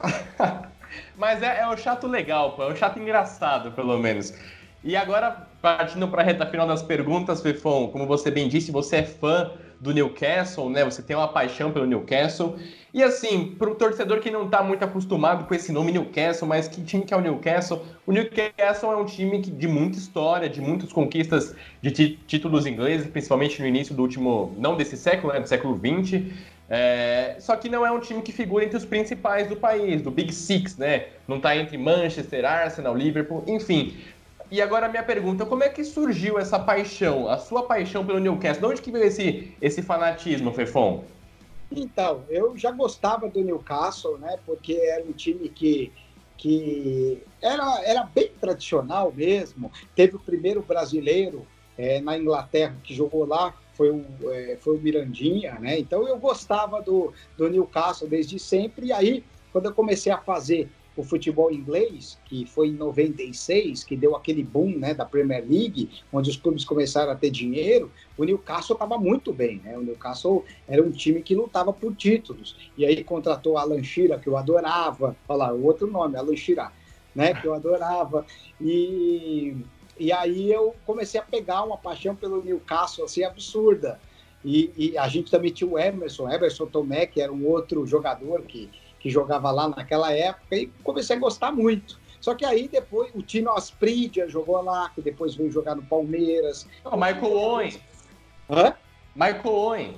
S2: Mas é, é um chato legal, pô. É um chato engraçado, pelo menos. E agora, partindo para a reta final das perguntas, Fefon, como você bem disse, você é fã do Newcastle, né? Você tem uma paixão pelo Newcastle. E assim, para o torcedor que não está muito acostumado com esse nome Newcastle, mas que time que é o Newcastle? O Newcastle é um time que, de muita história, de muitas conquistas de títulos ingleses, principalmente no início do último, não desse século, né? Do século XX. É, só que não é um time que figura entre os principais do país, do Big Six, né? Não está entre Manchester, Arsenal, Liverpool, enfim. E agora a minha pergunta, como é que surgiu essa paixão, a sua paixão pelo Newcastle? De onde que veio esse, esse fanatismo, Fefon?
S3: Então, eu já gostava do Newcastle, né? Porque era um time que, que era, era bem tradicional mesmo. Teve o primeiro brasileiro é, na Inglaterra que jogou lá, foi o, é, foi o Mirandinha, né? Então eu gostava do, do Newcastle desde sempre. E aí quando eu comecei a fazer o futebol inglês, que foi em 96, que deu aquele boom né, da Premier League, onde os clubes começaram a ter dinheiro, o Newcastle estava muito bem. Né? O Newcastle era um time que lutava por títulos. E aí contratou Alan Shearer, que eu adorava, falar outro nome, Alan Shearer, né, que eu adorava. E, e aí eu comecei a pegar uma paixão pelo Newcastle assim, absurda. E, e, a gente também tinha o Emerson, Emerson Tomé, que era um outro jogador que que jogava lá naquela época, e comecei a gostar muito. Só que aí depois o Tino Aspridia jogou lá, que depois veio jogar no Palmeiras.
S2: Oh, Michael Owen.
S3: Hã?
S2: Michael Owen.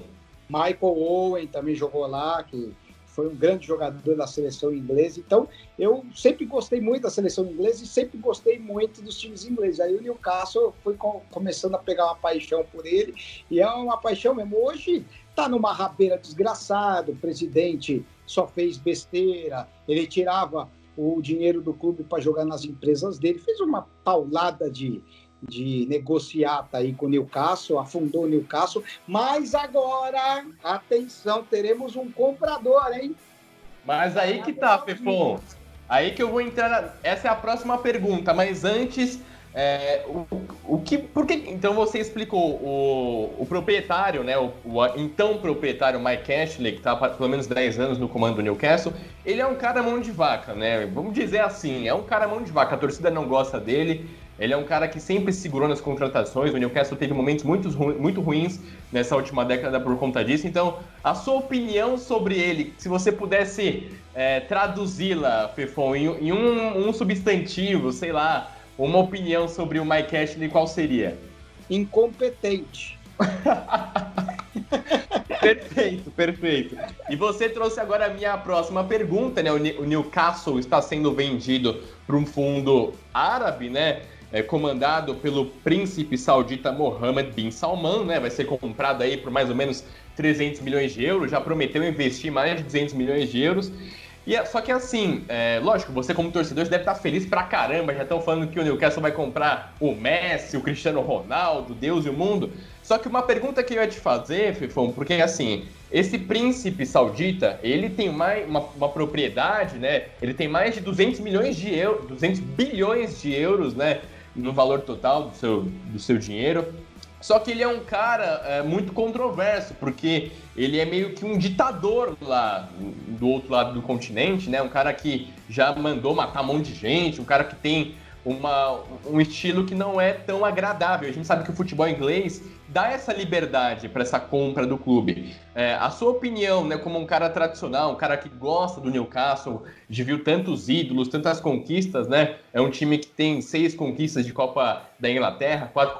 S3: Michael Owen também jogou lá, que foi um grande jogador da seleção inglesa. Então, eu sempre gostei muito da seleção inglesa e sempre gostei muito dos times ingleses. Aí o Newcastle foi começando a pegar uma paixão por ele, e é uma paixão mesmo. Hoje tá numa rabeira desgraçada, o presidente só fez besteira, ele tirava o dinheiro do clube para jogar nas empresas dele, fez uma paulada de, de negociata aí com o Newcastle, afundou o Newcastle, mas agora, atenção, teremos um comprador, hein?
S2: Mas aí que tá, Pefon. Aí que eu vou entrar. Na... Essa é a próxima pergunta, mas antes é, o, o que, por que, então você explicou o, o proprietário, né, o, o, então proprietário Mike Ashley, que está há pelo menos 10 anos no comando do Newcastle, ele é um cara mão de vaca, né? Vamos dizer assim, é um cara mão de vaca. A torcida não gosta dele. Ele é um cara que sempre segurou nas contratações. O Newcastle teve momentos muito, muito ruins nessa última década por conta disso. Então, a sua opinião sobre ele, se você pudesse é, traduzi-la, Fefon, em, em um, um substantivo, sei lá, uma opinião sobre o Mike Ashley, qual seria?
S3: Incompetente.
S2: perfeito, perfeito. E você trouxe agora a minha próxima pergunta, né? O Newcastle está sendo vendido para um fundo árabe, né? É, comandado pelo príncipe saudita Mohammed bin Salman, né? Vai ser comprado aí por mais ou menos 300 milhões de euros. Já prometeu investir mais de 200 milhões de euros. E é, só que assim, é, lógico, você como torcedor deve estar feliz pra caramba. Já estão falando que o Newcastle vai comprar o Messi, o Cristiano Ronaldo, Deus e o mundo. Só que uma pergunta que eu ia te fazer, Fifão, porque assim, esse príncipe saudita, ele tem mais uma, uma, propriedade, né? Ele tem mais de 200 milhões de euros, 200 bilhões de euros, né? No valor total do seu, do seu dinheiro. Só que ele é um cara é, muito controverso, porque ele é meio que um ditador lá do outro lado do continente, né? Um cara que já mandou matar um monte de gente, um cara que tem uma, um estilo que não é tão agradável. A gente sabe que o futebol inglês dá essa liberdade para essa compra do clube. É, a sua opinião, né, como um cara tradicional, um cara que gosta do Newcastle, de viu tantos ídolos, tantas conquistas, né? É um time que tem seis conquistas de Copa da Inglaterra, quatro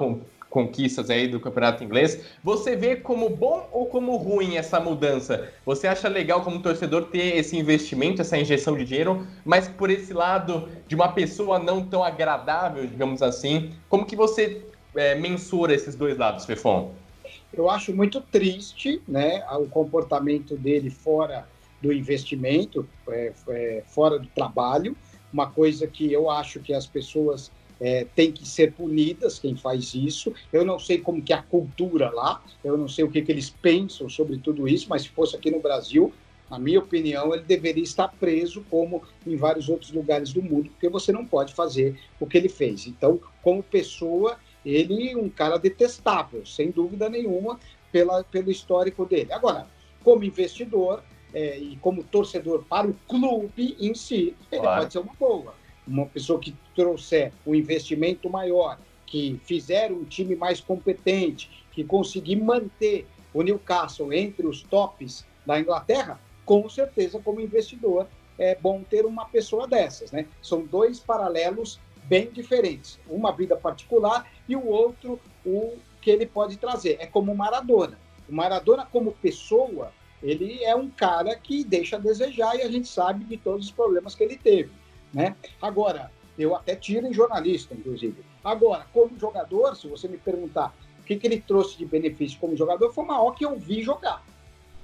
S2: conquistas aí do campeonato inglês. Você vê como bom ou como ruim essa mudança? Você acha legal como torcedor ter esse investimento, essa injeção de dinheiro, mas por esse lado de uma pessoa não tão agradável, digamos assim, como que você é, mensura esses dois lados, Fefon?
S3: Eu acho muito triste, né, o comportamento dele fora do investimento, é, é, fora do trabalho, uma coisa que eu acho que as pessoas é, tem que ser punidas quem faz isso. Eu não sei como que é a cultura lá, eu não sei o que, que eles pensam sobre tudo isso, mas se fosse aqui no Brasil, na minha opinião, ele deveria estar preso, como em vários outros lugares do mundo, porque você não pode fazer o que ele fez. Então, como pessoa, ele é um cara detestável, sem dúvida nenhuma, pela, pelo histórico dele. Agora, como investidor é, e como torcedor para o clube em si, ele claro. pode ser uma boa uma pessoa que trouxer um investimento maior, que fizer um time mais competente, que conseguir manter o Newcastle entre os tops da Inglaterra, com certeza, como investidor, é bom ter uma pessoa dessas, né? São dois paralelos bem diferentes. Uma vida particular e o outro o que ele pode trazer. É como o Maradona. O Maradona, como pessoa, ele é um cara que deixa a desejar e a gente sabe de todos os problemas que ele teve. Né? Agora, eu até tiro em jornalista, inclusive. Agora, como jogador, se você me perguntar o que, que ele trouxe de benefício como jogador, foi o maior que eu vi jogar.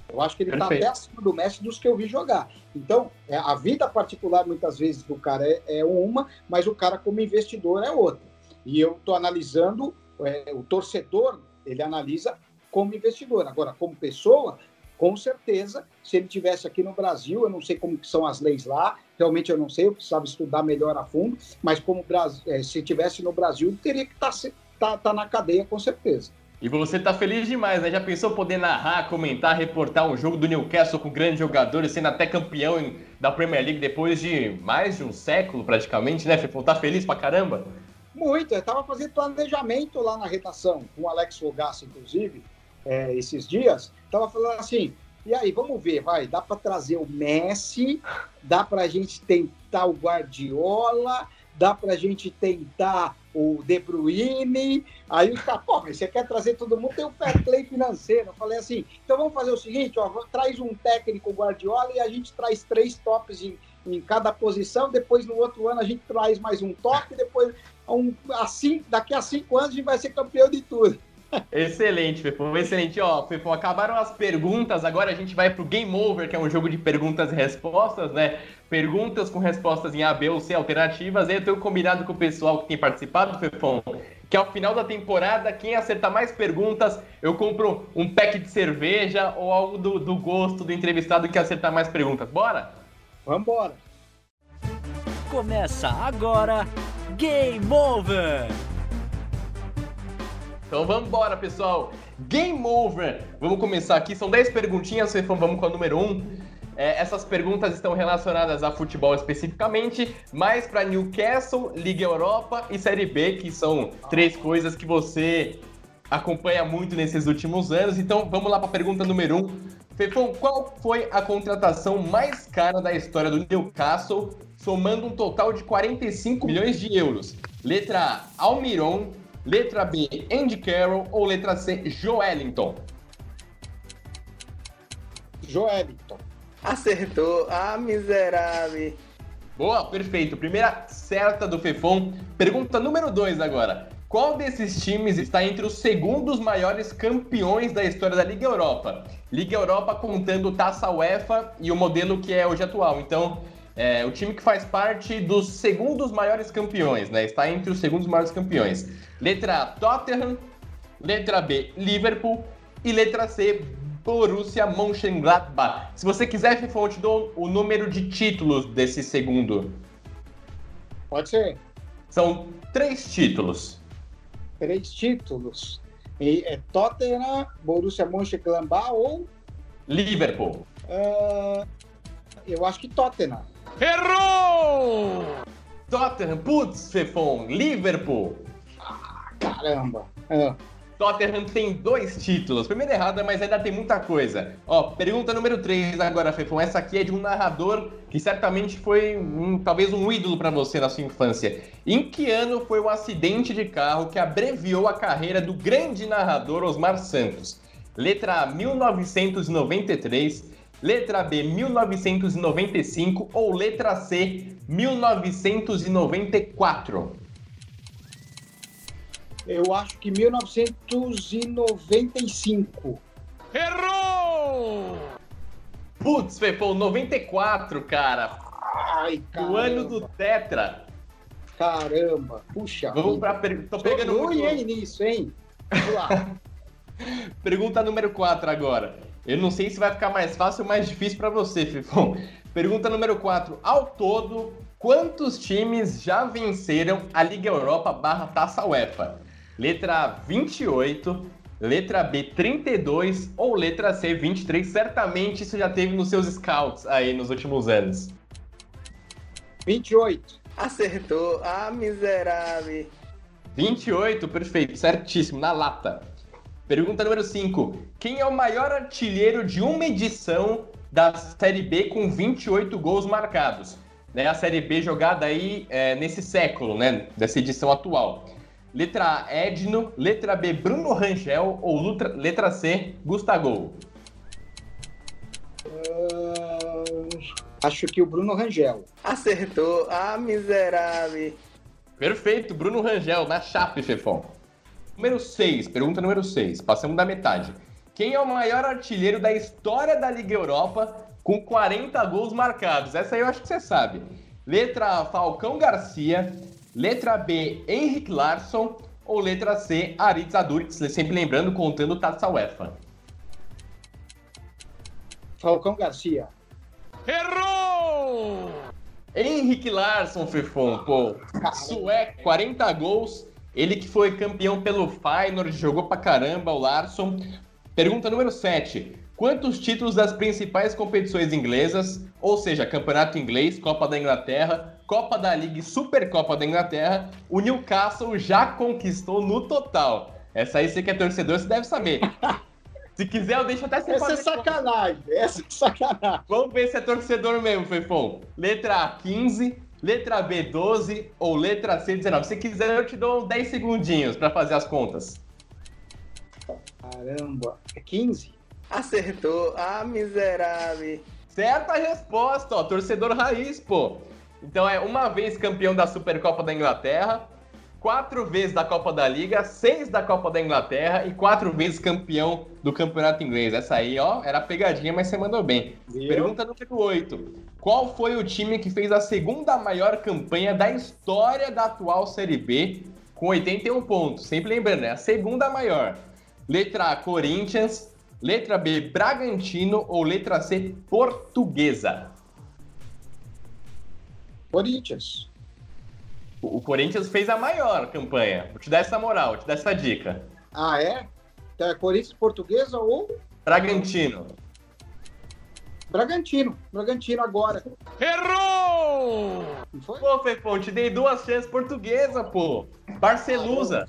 S3: Eu acho que ele está até acima do Messi dos que eu vi jogar. Então, é, a vida particular, muitas vezes, do cara é, é, uma, mas o cara como investidor é outra. E eu estou analisando, é, o torcedor, ele analisa como investidor. Agora, como pessoa, com certeza, se ele tivesse aqui no Brasil, eu não sei como são as leis lá, realmente eu não sei, eu precisava estudar melhor a fundo, mas como é, se tivesse no Brasil, teria que estar tá, tá, tá na cadeia com certeza.
S2: E você tá feliz demais, né? Já pensou poder narrar, comentar, reportar um jogo do Newcastle com grandes jogadores, sendo até campeão da Premier League depois de mais de um século praticamente, né, Fefão? Tá feliz pra caramba?
S3: Muito, eu tava fazendo planejamento lá na redação, com o Alex Fogaça, inclusive, é, esses dias. Tava falando assim, e aí, vamos ver, vai, dá para trazer o Messi, dá para a gente tentar o Guardiola, dá para a gente tentar o De Bruyne, aí os caras, pô, mas você quer trazer todo mundo, tem o fair play financeiro. Eu falei assim, então vamos fazer o seguinte, ó, traz um técnico Guardiola e a gente traz três tops em, em cada posição, depois no outro ano a gente traz mais um top, depois um, assim, daqui a cinco anos a gente vai ser campeão de tudo.
S2: Excelente, Fefão, excelente. Ó, Fefão, acabaram as perguntas, agora a gente vai pro Game Over, que é um jogo de perguntas e respostas, né? Perguntas com respostas em A, B ou C alternativas. E eu tenho combinado com o pessoal que tem participado, Fefão, que ao final da temporada, quem acertar mais perguntas, eu compro um pack de cerveja ou algo do, do gosto do entrevistado que acertar mais perguntas. Bora?
S3: Vambora!
S1: Começa agora Game Over!
S2: Então vamos embora, pessoal. Game over! Vamos começar aqui. São 10 perguntinhas, vamos com a número 1. É, essas perguntas estão relacionadas a futebol especificamente, mais para Newcastle, Liga Europa e Série B, que são três coisas que você acompanha muito nesses últimos anos. Então vamos lá para a pergunta número 1. Fefão, qual foi a contratação mais cara da história do Newcastle, somando um total de 45 milhões de euros? Letra A, Almiron. Letra B, Andy Carroll ou letra C, Joelinton?
S3: Joelinton.
S4: Acertou. Ah, miserável.
S2: Boa, perfeito. Primeira certa do Fefon. Pergunta número 2 agora. Qual desses times está entre os segundos maiores campeões da história da Liga Europa? Liga Europa contando Taça UEFA e o modelo que é hoje atual. Então, é, o time que faz parte dos segundos maiores campeões, né? Está entre os segundos maiores campeões. Letra A, Tottenham. Letra B, Liverpool. E letra C, Borussia Mönchengladbach. Se você quiser, Fifão, eu te dou o número de títulos desse segundo.
S3: Pode ser.
S2: São três títulos.
S3: Três títulos. E é Tottenham, Borussia Mönchengladbach ou...
S2: Liverpool.
S3: Uh, eu acho que Tottenham.
S2: Errou! Tottenham, putz, Fefon, Liverpool.
S3: Ah, caramba. É.
S2: Tottenham tem dois títulos. Primeiro errada, mas ainda tem muita coisa. Ó, pergunta número 3 agora, Fefon. Essa aqui é de um narrador que certamente foi um, talvez um ídolo para você na sua infância. Em que ano foi o acidente de carro que abreviou a carreira do grande narrador Osmar Santos? Letra A, 1993. Letra B, 1995 ou letra C, 1994?
S3: Eu acho que 1995.
S2: Errou! Putz, Fefão, 94, cara.
S3: Ai,
S2: cara. O ano do Tetra.
S3: Caramba, puxa.
S2: Vamos pra pergunta. Tô pegando
S3: Tô ruim, hein, nisso, hein? Vamos lá.
S2: pergunta número 4 agora. Eu não sei se vai ficar mais fácil ou mais difícil para você, Fifão. Pergunta número 4. Ao todo, quantos times já venceram a Liga Europa barra Taça UEFA? Letra A, 28, letra B, 32 ou letra C, 23? Certamente isso já teve nos seus scouts aí nos últimos anos.
S3: 28.
S4: Acertou. Ah, miserável.
S2: 28, perfeito, certíssimo, na lata. Pergunta número 5. Quem é o maior artilheiro de uma edição da Série B com 28 gols marcados? Né, a Série B jogada aí é, nesse século, né? Dessa edição atual. Letra A, Edno. Letra B, Bruno Rangel. Ou letra, letra C, Gustavo?
S3: Uh, acho que o Bruno Rangel.
S4: Acertou. Ah, miserável.
S2: Perfeito, Bruno Rangel, na chape, chefão. Número 6, pergunta número 6, passamos da metade. Quem é o maior artilheiro da história da Liga Europa com 40 gols marcados? Essa aí eu acho que você sabe. Letra A, Falcão Garcia. Letra B, Henrik Larsson. Ou letra C, Aritz Aduriz, sempre lembrando, contando Taça UEFA.
S3: Falcão Garcia.
S2: Errou! Henrique Larsson, Fefon, pô. Sueco, 40 gols. Ele que foi campeão pelo Feyenoord, jogou pra caramba o Larsson. Pergunta número 7. Quantos títulos das principais competições inglesas, ou seja, Campeonato Inglês, Copa da Inglaterra, Copa da Liga e Supercopa da Inglaterra, o Newcastle já conquistou no total? Essa aí você que é torcedor, você deve saber. Se quiser, eu deixo até você
S3: Essa é sacanagem, essa é sacanagem.
S2: Vamos ver se é torcedor mesmo, Fefon. Letra A, 15. Letra B, 12. Ou letra C, 19. Se quiser, eu te dou 10 segundinhos para fazer as contas.
S3: Caramba, é 15?
S4: Acertou, ah, miserável.
S2: Certa resposta, ó. Torcedor raiz, pô. Então é uma vez campeão da Supercopa da Inglaterra, quatro vezes da Copa da Liga, seis da Copa da Inglaterra e quatro vezes campeão do Campeonato Inglês. Essa aí, ó, era pegadinha, mas você mandou bem.
S3: Viu?
S2: Pergunta número 8. Qual foi o time que fez a segunda maior campanha da história da atual Série B com 81 pontos? Sempre lembrando, é a segunda maior. Letra A, Corinthians. Letra B, Bragantino. Ou letra C, Portuguesa?
S3: Corinthians.
S2: O Corinthians fez a maior campanha. Vou te dar essa moral, vou te dar essa dica.
S3: Ah, é? Então é Corinthians Portuguesa ou
S2: Bragantino.
S3: Bragantino. Bragantino agora.
S2: Errou!
S3: Não foi?
S2: Pô, Fefão, te dei duas chances portuguesa, pô. Barcelusa.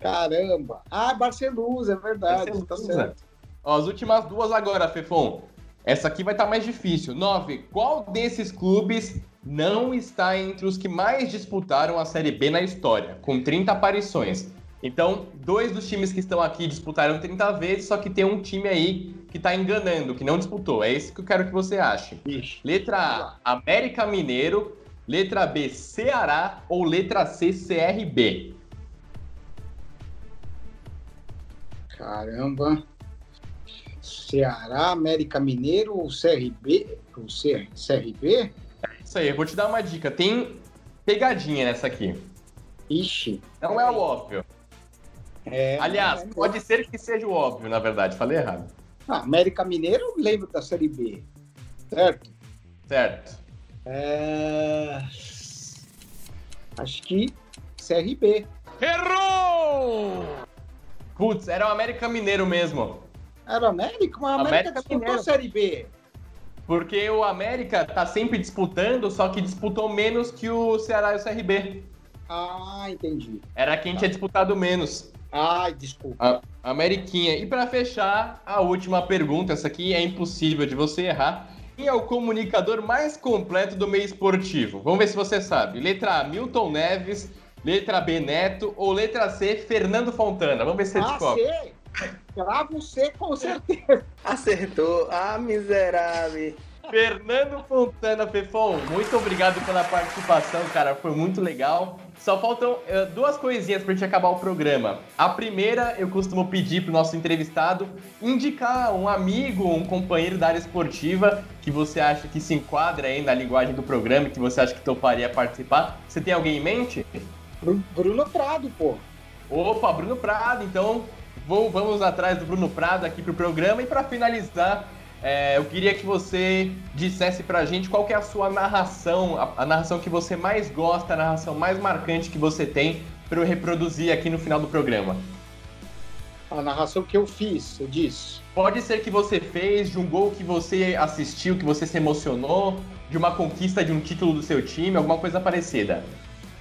S3: Caramba. Ah, Barcelusa, é verdade. Tá
S2: Barcelusa.
S3: certo.
S2: Ó, as últimas duas agora, Fefon. Essa aqui vai estar mais difícil. Nove. Qual desses clubes não está entre os que mais disputaram a Série B na história, com 30 aparições? Então, dois dos times que estão aqui disputaram 30 vezes, só que tem um time aí que tá enganando, que não disputou. É esse que eu quero que você ache.
S3: Ixi.
S2: Letra A, América Mineiro. Letra B, Ceará. Ou letra C, CRB.
S3: Caramba. Ceará, América Mineiro ou CRB? Ou C- CRB?
S2: Isso aí, eu vou te dar uma dica. Tem pegadinha nessa aqui.
S3: Ixi.
S2: Não é o óbvio.
S3: É,
S2: Aliás,
S3: é,
S2: pode ser que seja o óbvio, na verdade. Falei errado.
S3: Ah, América Mineiro, eu lembro da Série B. Certo?
S2: Certo.
S3: É... Acho que CRB.
S2: Putz, era o América Mineiro mesmo.
S3: Era América? Mas a América,
S2: América
S3: disputou
S2: Mineiro.
S3: Série B.
S2: Porque o América tá sempre disputando, só que disputou menos que o Ceará e o CRB.
S3: Ah, entendi.
S2: Era quem tinha disputado menos.
S3: Ai, desculpa.
S2: A Ameriquinha. E para fechar, a última pergunta, essa aqui é impossível de você errar. Quem é o comunicador mais completo do meio esportivo? Vamos ver se você sabe. Letra A, Milton Neves. Letra B, Neto. Ou letra C, Fernando Fontana. Vamos ver se você
S3: Ah,
S2: descobre.
S3: C. Cravo C com certeza.
S4: Acertou, ah, miserável.
S2: Fernando Fontana, Fefon, muito obrigado pela participação, cara. Foi muito legal. Só faltam eh, duas coisinhas pra gente acabar o programa. A primeira, eu costumo pedir pro nosso entrevistado indicar um amigo, um companheiro da área esportiva que você acha que se enquadra aí na linguagem do programa, que você acha que toparia participar. Você tem alguém em mente?
S3: Bru- Bruno Prado, pô.
S2: Opa, Bruno Prado, então vou- vamos atrás do Bruno Prado aqui pro programa. E para finalizar, é, eu queria que você dissesse pra gente qual que é a sua narração, a, a narração que você mais gosta, a narração mais marcante que você tem para eu reproduzir aqui no final do programa.
S3: A narração que eu fiz, você disse.
S2: Pode ser que você fez, de um gol que você assistiu, que você se emocionou, de uma conquista de um título do seu time, alguma coisa parecida.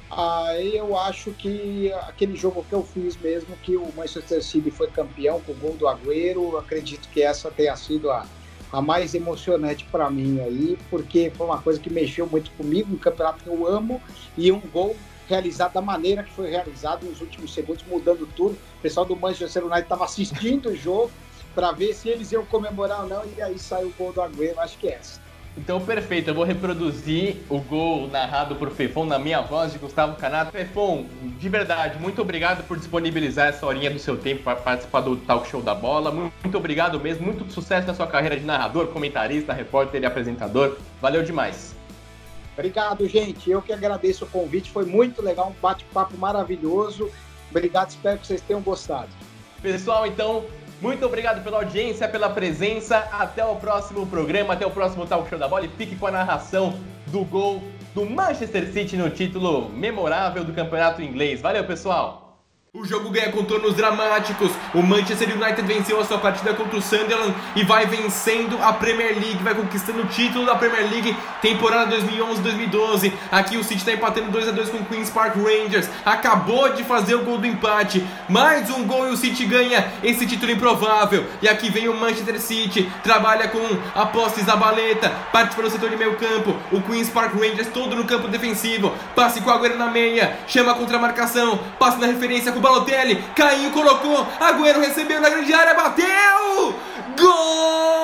S3: Aí eu acho que aquele jogo que eu fiz mesmo, que o Manchester City foi campeão com o gol do Agüero, eu acredito que essa tenha sido a, a mais emocionante para mim aí, porque foi uma coisa que mexeu muito comigo, um campeonato que eu amo, e um gol realizado da maneira que foi realizado nos últimos segundos, mudando tudo. O pessoal do Manchester United estava assistindo o jogo para ver se eles iam comemorar ou não, e aí saiu o gol do Agüero, acho que é essa.
S2: Então, perfeito. Eu vou reproduzir o gol narrado por Fefon na minha voz de Gustavo Canato. Fefon, de verdade, muito obrigado por disponibilizar essa horinha do seu tempo para participar do Talk Show da Bola. Muito obrigado mesmo. Muito sucesso na sua carreira de narrador, comentarista, repórter e apresentador. Valeu demais.
S3: Obrigado, gente. Eu que agradeço o convite. Foi muito legal, um bate-papo maravilhoso. Obrigado, espero que vocês tenham gostado.
S2: Pessoal, então, Muito obrigado pela audiência, pela presença. Até o próximo programa, até o próximo Talk Show da Bola e fique com a narração do gol do Manchester City no título memorável do campeonato inglês. Valeu, pessoal! O jogo ganha contornos dramáticos. O Manchester United venceu a sua partida contra o Sunderland e vai vencendo a Premier League, vai conquistando o título da Premier League temporada 2011-2012. Aqui o City está empatando 2 a 2 com o Queens Park Rangers. Acabou de fazer o gol do empate. Mais um gol e o City ganha esse título improvável. E aqui vem o Manchester City, trabalha com a posse Zabaleta, parte para o setor de meio campo. O Queens Park Rangers todo no campo defensivo. Passe com a Agüero na meia, chama contra a marcação, passe na referência com Balotelli, Caio colocou, Agüero recebeu na grande área, bateu! Gol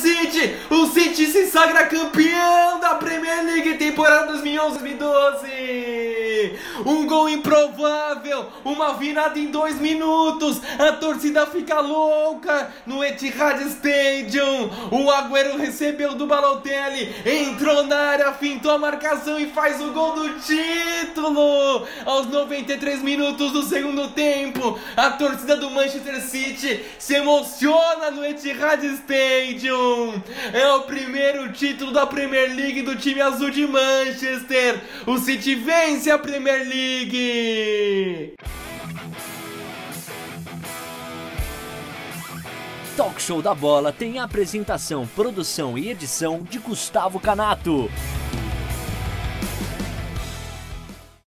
S2: City, o City se sagra campeão da Premier League temporada 2011-2012! Um gol improvável, uma virada em dois minutos. A torcida fica louca no Etihad Stadium. O Agüero recebeu do Balotelli, entrou na área, fintou a marcação e faz o gol do título. Aos 93 minutos do segundo tempo, a torcida do Manchester City se emociona no Etihad Stadium. É o primeiro título da Premier League do time azul de Manchester. O City vence a Premier League!
S1: Talk Show da Bola tem apresentação, produção e edição de Gustavo Canato.